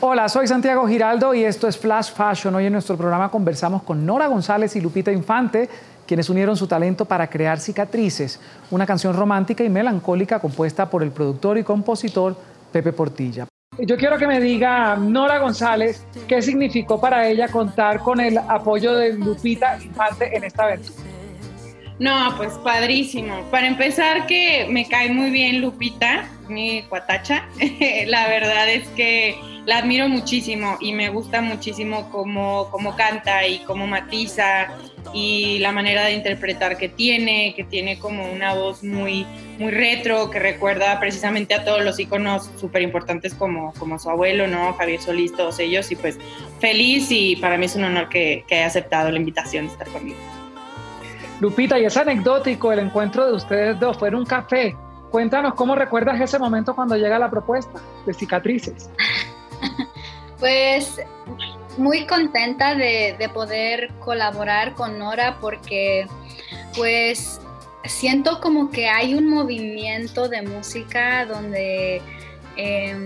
Hola, soy Santiago Giraldo y esto es Flash Fashion. Hoy en nuestro programa conversamos con Nora González y Lupita Infante, quienes unieron su talento para crear Cicatrices, una canción romántica y melancólica compuesta por el productor y compositor Pepe Portilla. Yo quiero que me diga, Nora González, qué significó para ella contar con el apoyo de Lupita Infante en esta aventura. No, pues padrísimo. Para empezar, que me cae muy bien Lupita, mi cuatacha. la verdad es que la admiro muchísimo y me gusta muchísimo cómo, cómo canta y cómo matiza y la manera de interpretar que tiene, que tiene como una voz muy, muy retro, que recuerda precisamente a todos los íconos súper importantes como, como su abuelo, ¿no? Javier Solís, todos ellos. Y pues feliz y para mí es un honor que, que haya aceptado la invitación de estar conmigo. Lupita, y es anecdótico el encuentro de ustedes dos, fue en un café. Cuéntanos cómo recuerdas ese momento cuando llega la propuesta de cicatrices. pues muy contenta de, de, poder colaborar con Nora porque pues siento como que hay un movimiento de música donde eh,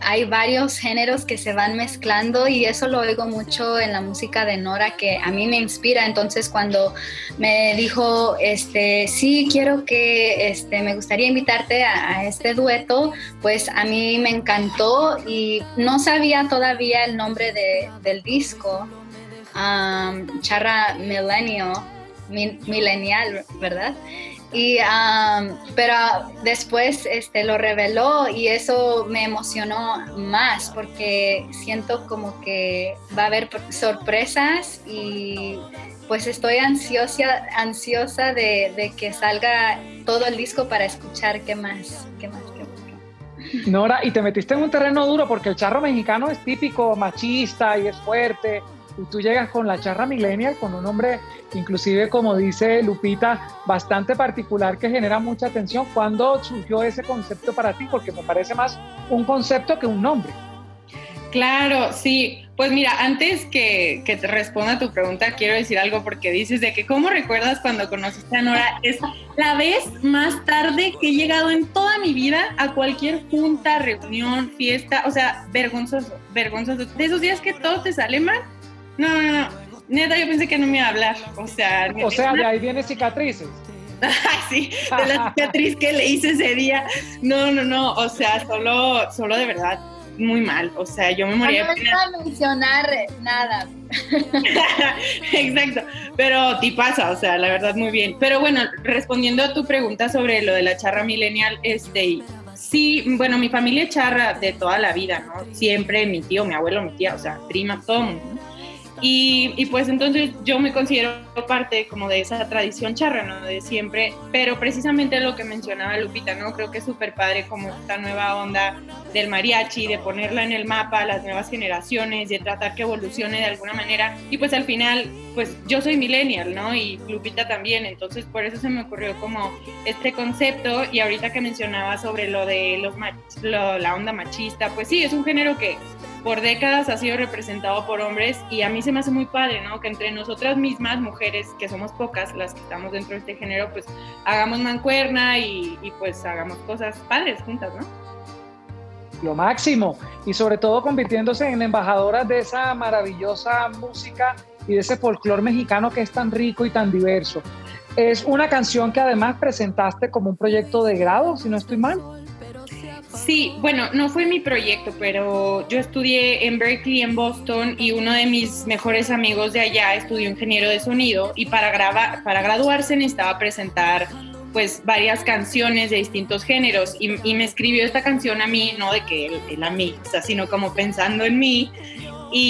hay varios géneros que se van mezclando y eso lo oigo mucho en la música de Nora que a mí me inspira. Entonces cuando me dijo, este, sí, quiero que, este, me gustaría invitarte a, este dueto, pues a mí me encantó y no sabía todavía el nombre de, del disco, Charra Millennial, Millennial, ¿verdad? Y, pero después este, lo reveló y eso me emocionó más porque siento como que va a haber sorpresas y pues estoy ansiosa, ansiosa de, que salga todo el disco para escuchar qué más, qué más, qué más. Nora, y te metiste en un terreno duro porque el charro mexicano es típico machista y es fuerte y tú llegas con la charra millennial, con un nombre, inclusive como dice Lupita, bastante particular que genera mucha atención. ¿Cuándo surgió ese concepto para ti? Porque me parece más un concepto que un nombre. Claro, sí. Pues mira, antes que, que, te responda tu pregunta, quiero decir algo porque dices de que cómo recuerdas cuando conociste a Nora. Es la vez más tarde que he llegado en toda mi vida a cualquier junta, reunión, fiesta. O sea, vergonzoso, vergonzoso. De esos días que todo te sale mal no, no, no. Neta, yo pensé que no me iba a hablar. O sea, o sea de ahí viene cicatrices. sí, de la cicatriz que le hice ese día. No, no, no. O sea, solo, solo de verdad, muy mal. O sea, yo me moría. No iba a mencionar nada. Exacto. Pero ti pasa, o sea, la verdad, muy bien. Pero bueno, respondiendo a tu pregunta sobre lo de la charra millennial, este. Sí, bueno, mi familia charra de toda la vida, ¿no? Siempre mi tío, mi abuelo, mi tía, o sea, prima, todo mundo. Y, pues entonces yo me considero parte como de esa tradición charra, ¿no? De siempre, pero precisamente lo que mencionaba Lupita, ¿no? Creo que es súper padre como esta nueva onda del mariachi, de ponerla en el mapa las nuevas generaciones, de tratar que evolucione de alguna manera. Y pues al final, pues yo soy millennial, ¿no? Y Lupita también, entonces por eso se me ocurrió como este concepto y ahorita que mencionaba sobre lo de los la onda machista, pues sí, es un género que por décadas ha sido representado por hombres y a mí se me hace muy padre, ¿no? Que entre nosotras mismas, mujeres, que somos pocas las que estamos dentro de este género, pues hagamos mancuerna y, y pues hagamos cosas padres juntas, ¿no? Lo máximo y sobre todo convirtiéndose en embajadoras de esa maravillosa música y de ese folclore mexicano que es tan rico y tan diverso. Es una canción que además presentaste como un proyecto de grado, si no estoy mal. Sí, bueno, no fue mi proyecto, pero yo estudié en Berkeley, en Boston, y uno de mis mejores amigos de allá estudió ingeniero de sonido y para, grabar, para graduarse necesitaba presentar pues varias canciones de distintos géneros y, me escribió esta canción a mí, no de que él, él a mí, o sea, sino como pensando en mí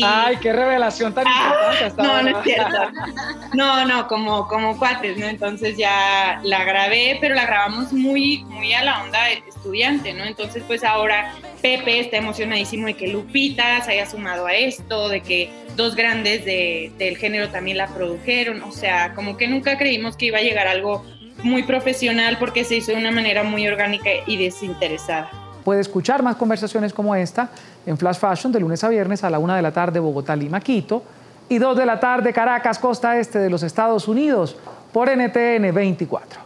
Ay, qué revelación tan ah, importante. no, no es cierto. No, no, como, como cuates, ¿no? Entonces ya la grabé, pero la grabamos muy, muy a la onda estudiante, ¿no? Entonces, pues ahora Pepe está emocionadísimo de que Lupita se haya sumado a esto, de que dos grandes de, del género también la produjeron, o sea, como que nunca creímos que iba a llegar algo muy profesional porque se hizo de una manera muy orgánica y desinteresada. Puede escuchar más conversaciones como esta en Flash Fashion de lunes a viernes a la una de la tarde Bogotá, Lima, Quito y dos de la tarde Caracas, costa este de los Estados Unidos por NTN 24.